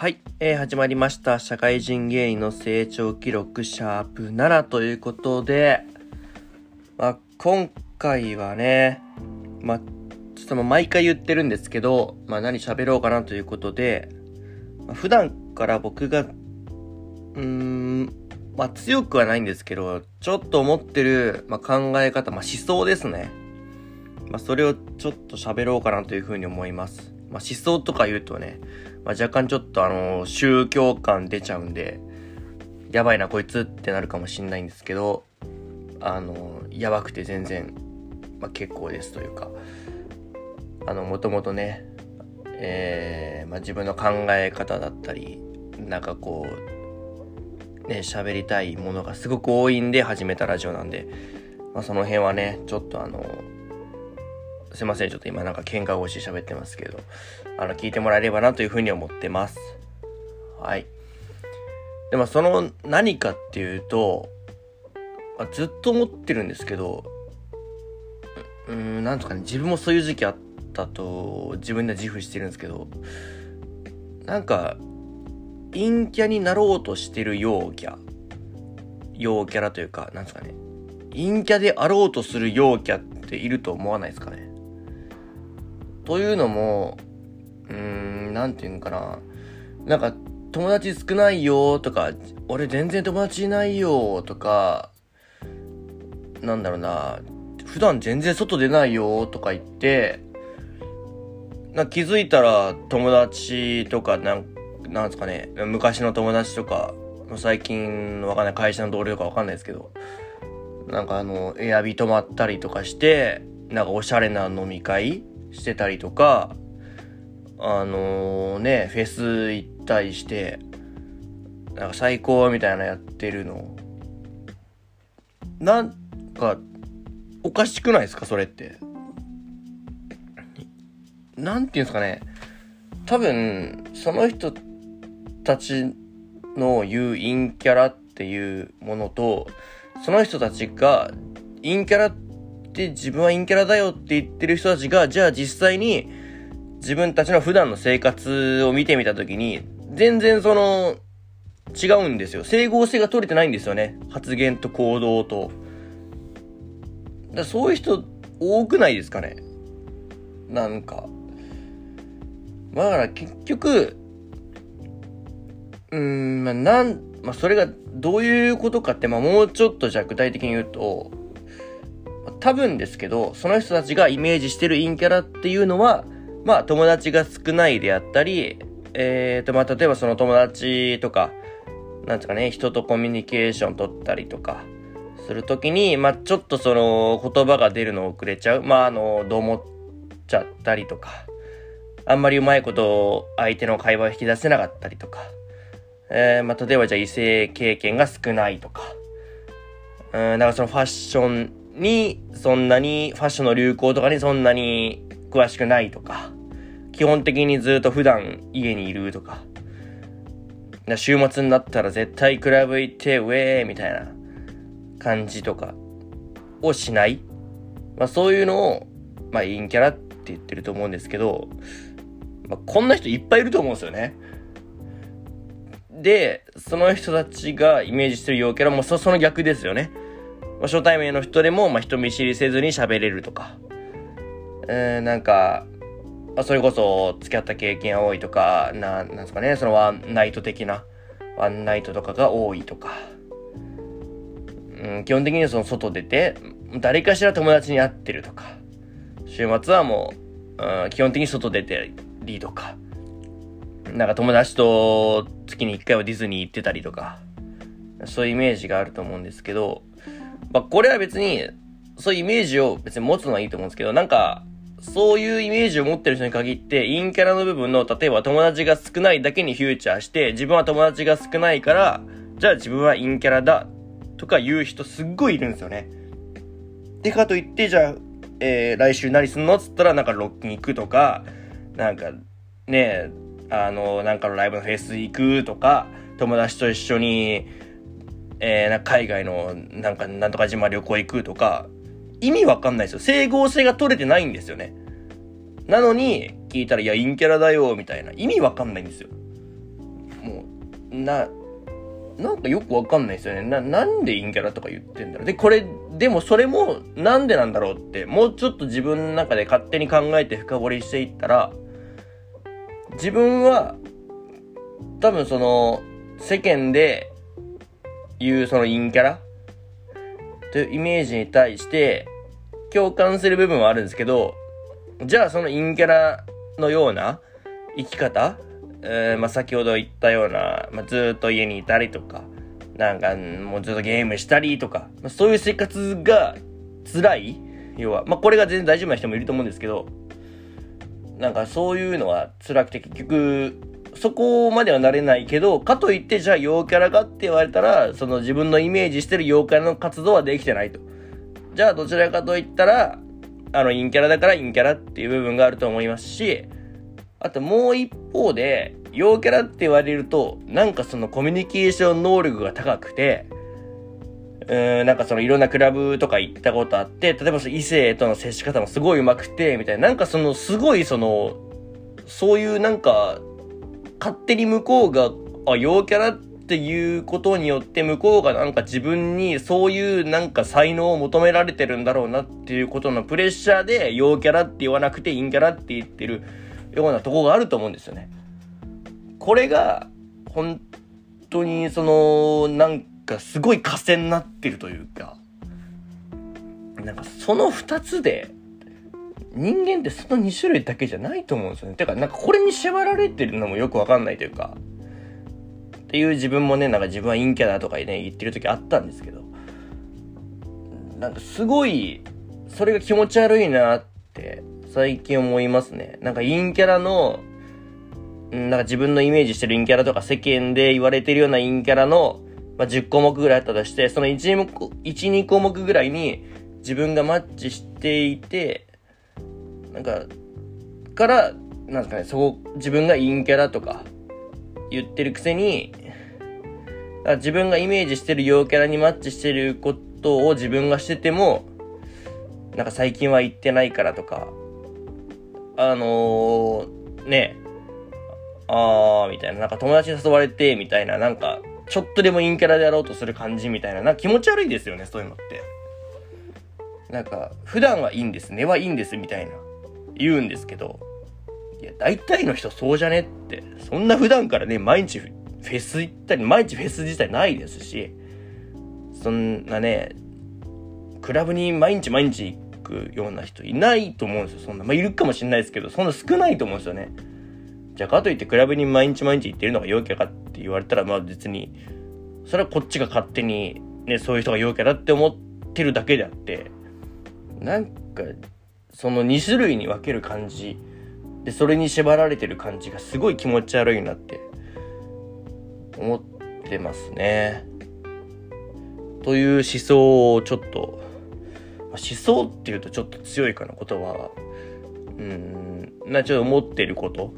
はい、えー始まりました。社会人芸人の成長記録シャープ7ということで、まあ、今回はね、まあ、ちょっと毎回言ってるんですけど、まあ、何喋ろうかなということで、まあ普段から僕が、うーん、まあ、強くはないんですけど、ちょっと思ってる、まあ、考え方、まあ、思想ですね。まあ、それをちょっと喋ろうかなというふうに思います。まあ、思想とか言うとね、まあ、若干ちょっとあの、宗教感出ちゃうんで、やばいなこいつってなるかもしんないんですけど、あの、やばくて全然、まあ、結構ですというか、あの、もともとね、えー、まあ、自分の考え方だったり、なんかこう、ね、喋りたいものがすごく多いんで始めたラジオなんで、まあ、その辺はね、ちょっとあの、すいません、ちょっと今なんか喧嘩腰喋ってますけど、あの、聞いてもらえればなというふうに思ってます。はい。でもその何かっていうと、まあずっと思ってるんですけど、うーん、なんとかね、自分もそういう時期あったと自分で自負してるんですけど、なんか、陰キャになろうとしてる陽キャ。陽キャラというか、なんですかね。陰キャであろうとする陽キャっていると思わないですかね。というのも、うーん、なんていうんかな。なんか、友達少ないよとか、俺全然友達いないよとか、なんだろうな、普段全然外出ないよとか言って、な気づいたら友達とかなん、なんすかね、昔の友達とか、最近わかんない会社の同僚かわかんないですけど、なんかあの、エアビ泊まったりとかして、なんかおしゃれな飲み会してたりとか、あのね、フェス行ったりして、なんか最高みたいなやってるの。なんか、おかしくないですかそれって。なんていうんですかね。多分、その人たちの言う陰キャラっていうものと、その人たちが陰キャラって自分は陰キャラだよって言ってる人たちが、じゃあ実際に自分たちの普段の生活を見てみたときに、全然その、違うんですよ。整合性が取れてないんですよね。発言と行動と。だそういう人多くないですかね。なんか。だから結局、うーん、まあなん、まあそれがどういうことかって、まあもうちょっとじゃあ具体的に言うと、多分ですけど、その人たちがイメージしてる陰キャラっていうのは、まあ友達が少ないであったり、えーと、まあ例えばその友達とか、なんですかね、人とコミュニケーション取ったりとか、するときに、まあちょっとその言葉が出るの遅れちゃう。まああの、どう思っちゃったりとか、あんまりうまいこと相手の会話を引き出せなかったりとか、えー、まあ例えばじゃあ異性経験が少ないとか、うん、なんかそのファッションにそんなに、ファッションの流行とかにそんなに詳しくないとか、基本的にずっと普段家にいるとか、な週末になったら絶対クラブ行って、ウェーみたいな感じとかをしない。まあそういうのを、まあ陰キャラって言ってると思うんですけど、まあこんな人いっぱいいると思うんですよね。で、その人たちがイメージしてる陽キャラもそその逆ですよね。まあ、初対面の人でも、まあ、人見知りせずに喋れるとか、えー、なんか、まあ、それこそ付き合った経験多いとか、な、なんですかね、そのワンナイト的な、ワンナイトとかが多いとか、うん、基本的にその外出て、誰かしら友達に会ってるとか、週末はもう、うん、基本的に外出てりとか、なんか友達と月に一回はディズニー行ってたりとか、そういうイメージがあると思うんですけど、まあ、これは別に、そういうイメージを別に持つのはいいと思うんですけど、なんか、そういうイメージを持ってる人に限って、陰キャラの部分の、例えば友達が少ないだけにフューチャーして、自分は友達が少ないから、じゃあ自分は陰キャラだ、とか言う人すっごいいるんですよね。でかといって、じゃあ、えー、来週何すんのつったら、なんかロックに行くとか、なんか、ねあの、なんかのライブのフェス行くとか、友達と一緒に、えー、な海外のなんかなんとか島旅行行くとか、意味わかんないですよ。整合性が取れてないんですよね。なのに、聞いたら、いや、陰キャラだよ、みたいな。意味わかんないんですよ。もうな、なんかよくわかんないですよね。な、なんで陰キャラとか言ってんだろう。で、これ、でもそれもなんでなんだろうって、もうちょっと自分の中で勝手に考えて深掘りしていったら、自分は、多分その、世間で言うその陰キャラ？というイメージに対して共感する部分はあるんですけど、じゃあその陰キャラのような生き方、えー、まあ、先ほど言ったような、まあ、ずっと家にいたりとか、なんかもうずっとゲームしたりとか、まあ、そういう生活が辛い？要は、まあ、これが全然大丈夫な人もいると思うんですけど、なんかそういうのは辛くて結局そこまではなれないけど、かといってじゃあ陽キャラかって言われたら、その自分のイメージしてる陽キャラの活動はできてないと。じゃあどちらかといったら、あの陰キャラだから陰キャラっていう部分があると思いますし、あともう一方で、陽キャラって言われると、なんかそのコミュニケーション能力が高くて、うーん、なんかそのいろんなクラブとか行ったことあって、例えばその異性との接し方もすごい上手くて、みたいな、なんかそのすごいその、そういうなんか勝手に向こうが、あ、陽キャラっていうことによって向こうがなんか自分にそういうなんか才能を求められてるんだろうなっていうことのプレッシャーで陽キャラって言わなくて陰キャラって言ってるようなとこがあると思うんですよね。これが本当にそのなんかすごい枷になってるというか、なんかその二つで人間ってその2種類だけじゃないと思うんですよね。てか、なんかこれに縛られてるのもよくわかんないというか、っていう自分もね、なんか自分は陰キャだとかね、言ってる時あったんですけど、なんかすごい、それが気持ち悪いなって最近思いますね。なんか陰キャラの、なんか自分のイメージしてる陰キャラとか世間で言われてるような陰キャラの、まあ、10項目ぐらいあったとして、その1、2, 1 2項目ぐらいに自分がマッチしていて、なんか、から、なんですかね、そこ、自分が陰キャラとか言ってるくせに、自分がイメージしてる陽キャラにマッチしてることを自分がしてても、なんか最近は言ってないからとか、あのー、ね、あーみたいな、なんか友達に誘われて、みたいな、なんか、ちょっとでも陰キャラでやろうとする感じみたいな、なんか気持ち悪いですよね、そういうのって。なんか、普段はいいんです、根はいいんです、みたいな。言うんですけど、いや、大体の人そうじゃねって。そんな普段からね、毎日フェス行ったり、毎日フェス自体ないですし、そんなね、クラブに毎日毎日行くような人いないと思うんですよ、そんな。まあ、いるかもしれないですけど、そんな少ないと思うんですよね。じゃあ、かといってクラブに毎日毎日行ってるのが陽キャかって言われたら、まあ別に、それはこっちが勝手に、ね、そういう人が陽キャだって思ってるだけであって、なんか、その2種類に分ける感じ。でそれに縛られてる感じがすごい気持ち悪いなって思ってますね。という思想をちょっと思想っていうとちょっと強いかな言葉は。うん。なちょっと思ってること。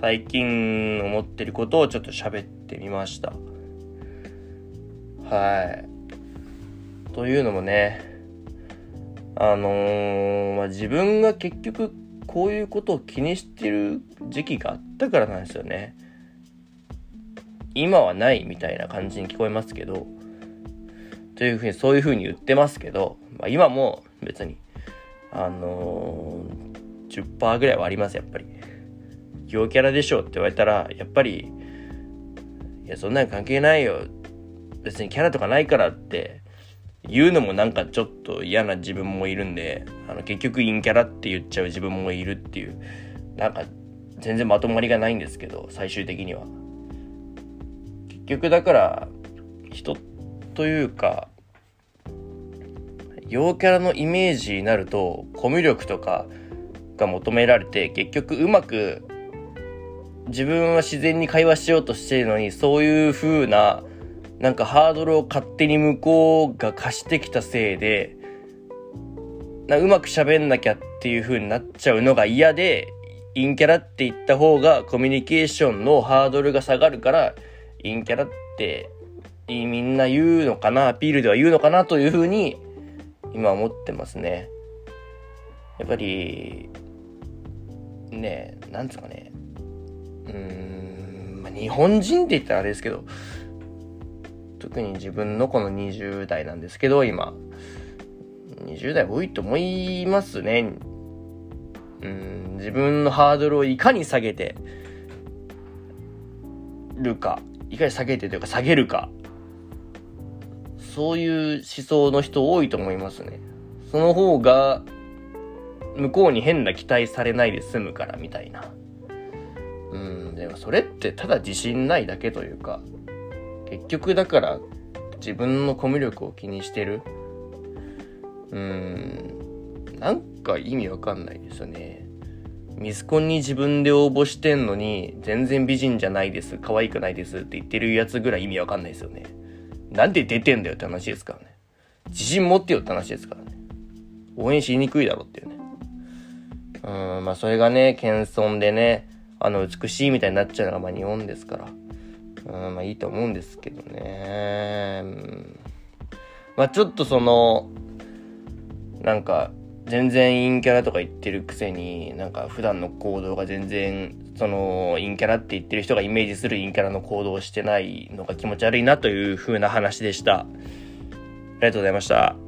最近思ってることをちょっと喋ってみました。はい。というのもねあのー、まあ、自分が結局こういうことを気にしてる時期があったからなんですよね。今はないみたいな感じに聞こえますけど、というふうに、そういうふうに言ってますけど、まあ、今も別に、あのー、10%ぐらいはあります、やっぱり。陽キャラでしょって言われたら、やっぱり、いや、そんなん関係ないよ。別にキャラとかないからって言うのもなんかちょっと嫌な自分もいるんで、あの結局陰キャラって言っちゃう自分もいるっていう、なんか全然まとまりがないんですけど、最終的には。結局だから、人というか、陽キャラのイメージになると、コミュ力とかが求められて、結局うまく自分は自然に会話しようとしてるのに、そういう風ななんかハードルを勝手に向こうが貸してきたせいで、なうまく喋んなきゃっていう風になっちゃうのが嫌で、陰キャラって言った方がコミュニケーションのハードルが下がるから、陰キャラってみんな言うのかな、アピールでは言うのかなという風に今思ってますね。やっぱり、ねなんつうかね、うーん、まあ、日本人って言ったらあれですけど、特に自分のこの20代なんですけど、今。20代多いと思いますね。うん、自分のハードルをいかに下げてるか、いかに下げてというか下げるか。そういう思想の人多いと思いますね。その方が、向こうに変な期待されないで済むからみたいな。うん、でもそれってただ自信ないだけというか、結局だから自分のコミュ力を気にしてる。うーん、なんか意味わかんないですよね。ミスコンに自分で応募してんのに、全然美人じゃないです、可愛くないですって言ってるやつぐらい意味わかんないですよね。なんで出てんだよって話ですからね。自信持ってよって話ですからね。応援しにくいだろっていうね。うん、まあそれがね、謙遜でね、あの、美しいみたいになっちゃうのがまあ日本ですから。うん、まあいいと思うんですけどね。まあちょっとその、なんか、全然陰キャラとか言ってるくせに、なんか普段の行動が全然、その、陰キャラって言ってる人がイメージする陰キャラの行動をしてないのが気持ち悪いなという風な話でした。ありがとうございました。